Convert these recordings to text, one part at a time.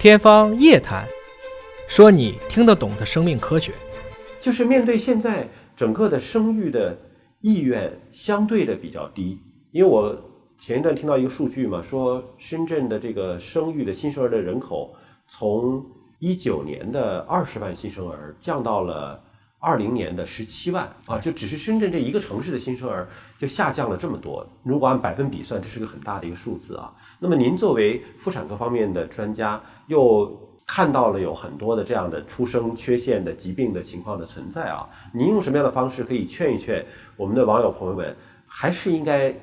天方夜谭，说你听得懂的生命科学。就是面对现在整个的生育的意愿相对的比较低，因为我前一段听到一个数据嘛，说深圳的这个生育的新生儿的人口从一九年的二十万新生儿降到了二零年的十七万啊，就只是深圳这一个城市的新生儿就下降了这么多。如果按百分比算，这是个很大的一个数字啊。那么您作为妇产科方面的专家，又看到了有很多的这样的出生缺陷的疾病的情况的存在啊，您用什么样的方式可以劝一劝我们的网友朋友们，还是应该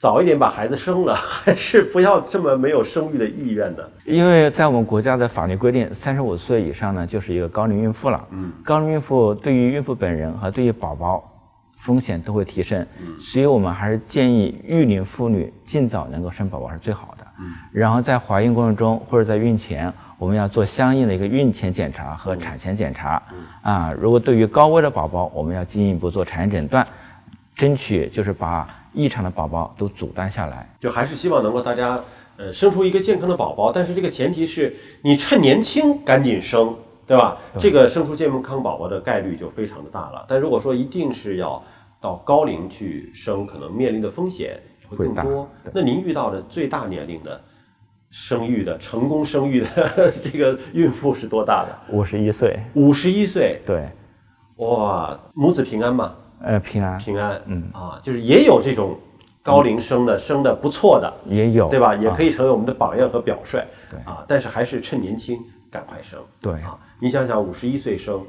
早一点把孩子生了，还是不要这么没有生育的意愿的？因为在我们国家的法律规定，三十五岁以上呢就是一个高龄孕妇了。嗯，高龄孕妇对于孕妇本人和对于宝宝风险都会提升，所以我们还是建议育龄妇女尽早能够生宝宝是最好的。嗯，然后在怀孕过程中或者在孕前。我们要做相应的一个孕前检查和产前检查，啊，如果对于高危的宝宝，我们要进一步做产前诊断，争取就是把异常的宝宝都阻断下来。就还是希望能够大家呃生出一个健康的宝宝，但是这个前提是你趁年轻赶紧生，对吧？这个生出健康宝宝的概率就非常的大了。但如果说一定是要到高龄去生，可能面临的风险会更多。那您遇到的最大年龄的？生育的成功生育的 这个孕妇是多大的？五十一岁。五十一岁，对，哇，母子平安吗？呃，平安，平安，嗯啊，就是也有这种高龄生的，生的不错的，也有，对吧？也可以成为我们的榜样和表率，对啊。但是还是趁年轻赶快生，对啊。你想想，五十一岁生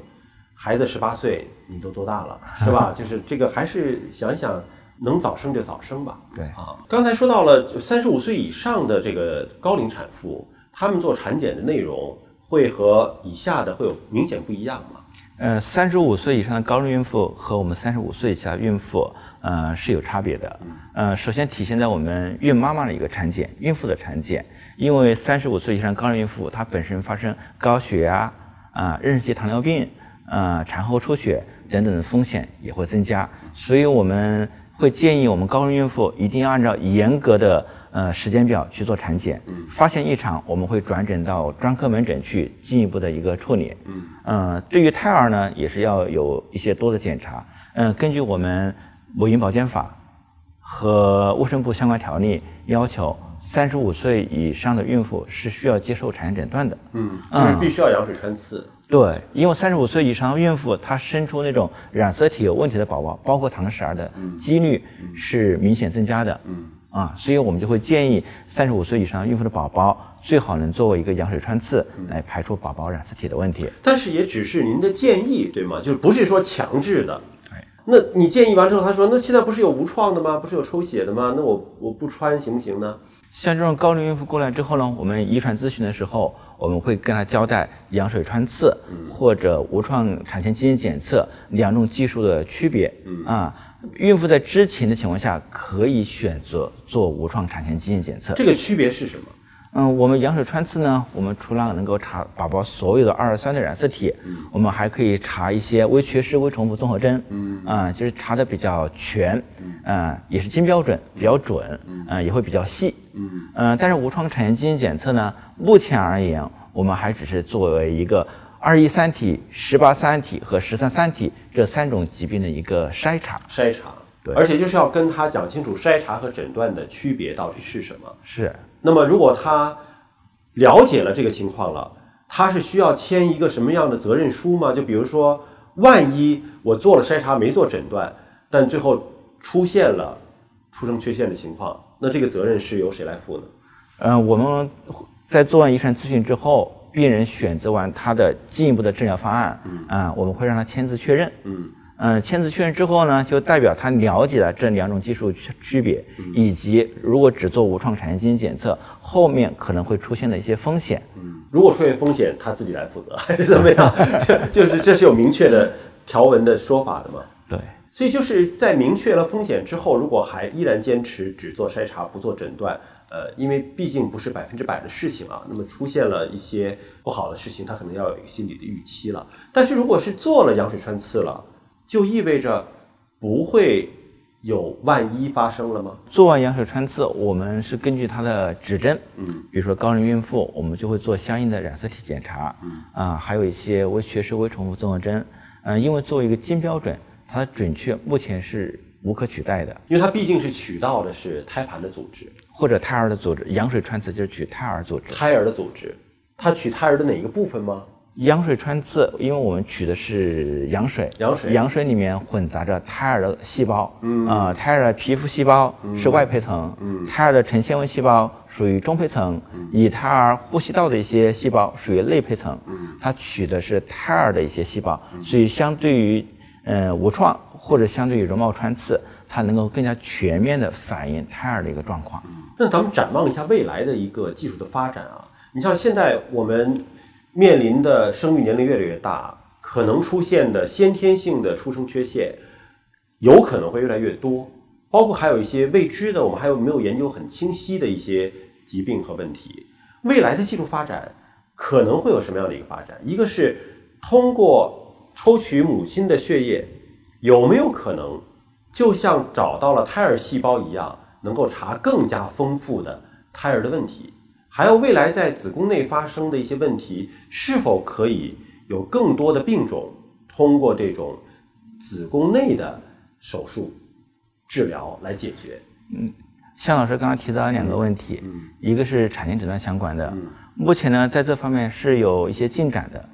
孩子十八岁，你都多大了，是吧？就是这个，还是想想。能早生就早生吧。对啊，刚才说到了三十五岁以上的这个高龄产妇，他们做产检的内容会和以下的会有明显不一样吗？呃，三十五岁以上的高龄孕妇和我们三十五岁以下孕妇，呃，是有差别的。呃，首先体现在我们孕妈妈的一个产检，孕妇的产检，因为三十五岁以上高龄孕妇她本身发生高血压啊、妊娠期糖尿病啊、产后出血等等的风险也会增加，所以我们。会建议我们高龄孕妇一定要按照严格的呃时间表去做产检，发现异常我们会转诊到专科门诊去进一步的一个处理。嗯，呃，对于胎儿呢，也是要有一些多的检查。嗯，根据我们母婴保健法和卫生部相关条例要求，三十五岁以上的孕妇是需要接受产前诊断的。嗯，就是必须要羊水穿刺。对，因为三十五岁以上孕妇，她生出那种染色体有问题的宝宝，包括唐氏儿的几率是明显增加的。嗯，啊，所以我们就会建议三十五岁以上孕妇的宝宝最好能作为一个羊水穿刺来排除宝宝染色体的问题。但是也只是您的建议，对吗？就是不是说强制的。对。那你建议完之后，他说那现在不是有无创的吗？不是有抽血的吗？那我我不穿行不行呢？像这种高龄孕妇过来之后呢，我们遗传咨询的时候。我们会跟她交代羊水穿刺或者无创产前基因检测两种技术的区别。啊，孕妇在知情的情况下可以选择做无创产前基因检测。这个区别是什么？嗯，我们羊水穿刺呢，我们除了能够查宝宝所有的二酸的染色体，我们还可以查一些微缺失、微重复综合征。嗯，啊，就是查的比较全，嗯，也是金标准，比较准，嗯，也会比较细。嗯，嗯，但是无创产前基因检测呢，目前而言，我们还只是作为一个二一三体、十八三体和十三三体这三种疾病的一个筛查。筛查，对，而且就是要跟他讲清楚筛查和诊断的区别到底是什么。是。那么，如果他了解了这个情况了，他是需要签一个什么样的责任书吗？就比如说，万一我做了筛查没做诊断，但最后出现了出生缺陷的情况，那这个责任是由谁来负呢？嗯，我们在做完遗传咨询之后，病人选择完他的进一步的治疗方案，嗯，我们会让他签字确认，嗯。嗯，签字确认之后呢，就代表他了解了这两种技术区区别，以及如果只做无创产前基因检测，后面可能会出现的一些风险。嗯，如果出现风险，他自己来负责还 是怎么样？就就是这是有明确的条文的说法的嘛？对。所以就是在明确了风险之后，如果还依然坚持只做筛查不做诊断，呃，因为毕竟不是百分之百的事情啊，那么出现了一些不好的事情，他可能要有一个心理的预期了。但是如果是做了羊水穿刺了，就意味着不会有万一发生了吗？做完羊水穿刺，我们是根据它的指针，嗯，比如说高龄孕妇，我们就会做相应的染色体检查，嗯，啊，还有一些微缺失、微重复综合征，嗯，因为作为一个金标准，它的准确目前是无可取代的，因为它毕竟是取到的是胎盘的组织或者胎儿的组织。羊水穿刺就是取胎儿组织，胎儿的组织，它取胎儿的哪一个部分吗？羊水穿刺，因为我们取的是羊水，羊水。羊水里面混杂着胎儿的细胞，嗯。啊、胎儿的皮肤细胞是外胚层，嗯，胎儿的成纤维细胞属于中胚层，以胎儿呼吸道的一些细胞属于内胚层，嗯，它取的是胎儿的一些细胞，所以相对于呃无创或者相对于容貌穿刺，它能够更加全面的反映胎儿的一个状况。那咱们展望一下未来的一个技术的发展啊，你像现在我们面临的生育年龄越来越大，可能出现的先天性的出生缺陷有可能会越来越多，包括还有一些未知的，我们还有没有研究很清晰的一些疾病和问题。未来的技术发展可能会有什么样的一个发展？一个是通过抽取母亲的血液，有没有可能就像找到了胎儿细胞一样，能够查更加丰富的胎儿的问题？还有未来在子宫内发生的一些问题，是否可以有更多的病种通过这种子宫内的手术治疗来解决？嗯向老师刚刚提到了两个问题，一个是产前诊断相关的，目前呢在这方面是有一些进展的。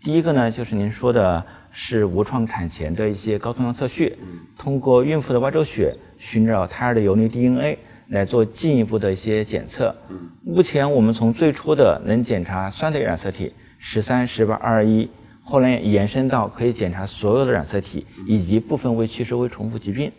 第一个呢就是您说的是无创产前的一些高通量测序，通过孕妇的外周血寻找胎儿的游离 DNA 来做进一步的一些检测。目前我们从最初的能检查酸类染色体十三、十八、二一，后来延伸到可以检查所有的染色体以及部分未缺失、未重复疾病。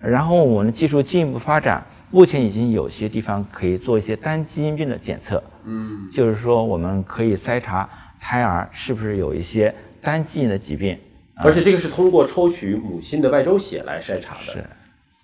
然后我们的技术进一步发展，目前已经有些地方可以做一些单基因病的检测。嗯，就是说我们可以筛查胎儿是不是有一些单基因的疾病。而且这个是通过抽取母亲的外周血来筛查的，是，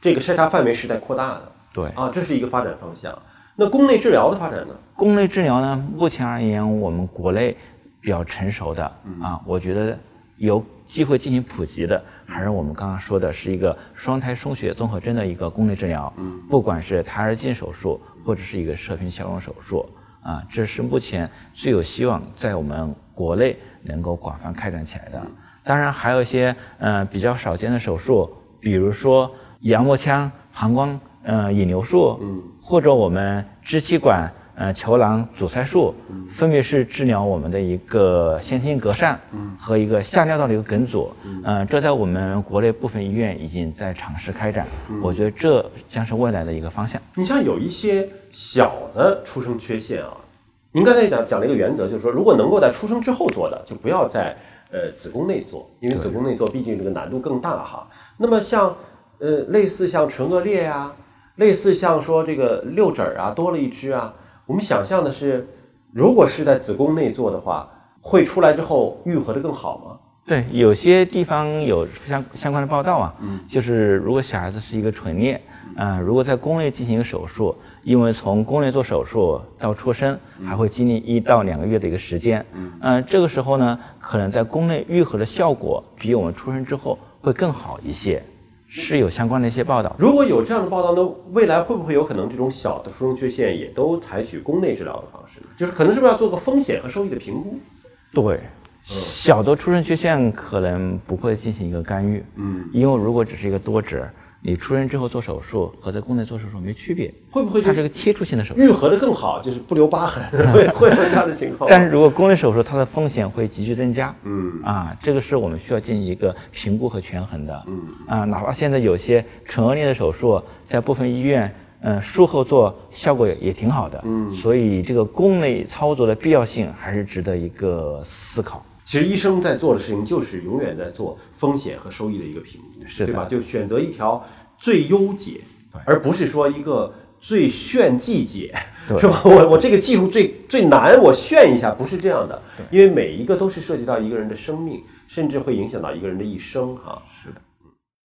这个筛查范围是在扩大的对。啊，这是一个发展方向。那宫内治疗的发展呢？宫内治疗呢，目前而言，我们国内比较成熟的啊，我觉得有机会进行普及的，还是我们刚刚说的是一个双胎输血综合征的一个宫内治疗。嗯，不管是胎儿镜手术或者是一个射频消融手术啊，这是目前最有希望在我们国内能够广泛开展起来的。当然，还有一些呃比较少见的手术，比如说羊膜腔膀胱呃引流术，嗯，或者我们支气管呃球囊阻塞术，分别是治疗我们的一个先天性隔疝，嗯，和一个下尿道的一个梗阻，嗯，这在我们国内部分医院已经在尝试开展，我觉得这将是未来的一个方向。你像有一些小的出生缺陷啊，您刚才讲讲了一个原则，就是说如果能够在出生之后做的，就不要在呃子宫内做，因为子宫内做毕竟这个难度更大哈。那么像呃类似像唇腭裂呀、类似像说这个六指儿啊多了一只啊，我们想象的是，如果是在子宫内做的话，会出来之后愈合的更好吗？对，有些地方有相相关的报道啊，就是如果小孩子是一个唇裂，嗯、如果在宫内进行一个手术，因为从宫内做手术到出生还会经历一到两个月的一个时间，嗯、这个时候呢，可能在宫内愈合的效果比我们出生之后会更好一些，是有相关的一些报道。如果有这样的报道，那未来会不会有可能这种小的出生缺陷也都采取宫内治疗的方式呢？就是可能是不是要做个风险和收益的评估？对，小的出生缺陷可能不会进行一个干预，嗯，因为如果只是一个多指，你出生之后做手术和在宫内做手术没区别，会不会就它是个切除性的手术。愈合的更好，就是不留疤痕，会会有这样的情况？但是如果宫内手术，它的风险会急剧增加。嗯啊，这个是我们需要进行一个评估和权衡的。嗯啊，哪怕现在有些唇腭裂的手术，在部分医院，嗯、术后做效果也也挺好的。嗯，所以这个宫内操作的必要性还是值得一个思考。其实医生在做的事情就是永远在做风险和收益的一个评估，是对吧？就选择一条最优解，而不是说一个最炫技解，是吧？我我这个技术最最难，我炫一下，不是这样的，因为每一个都是涉及到一个人的生命，甚至会影响到一个人的一生哈。是的。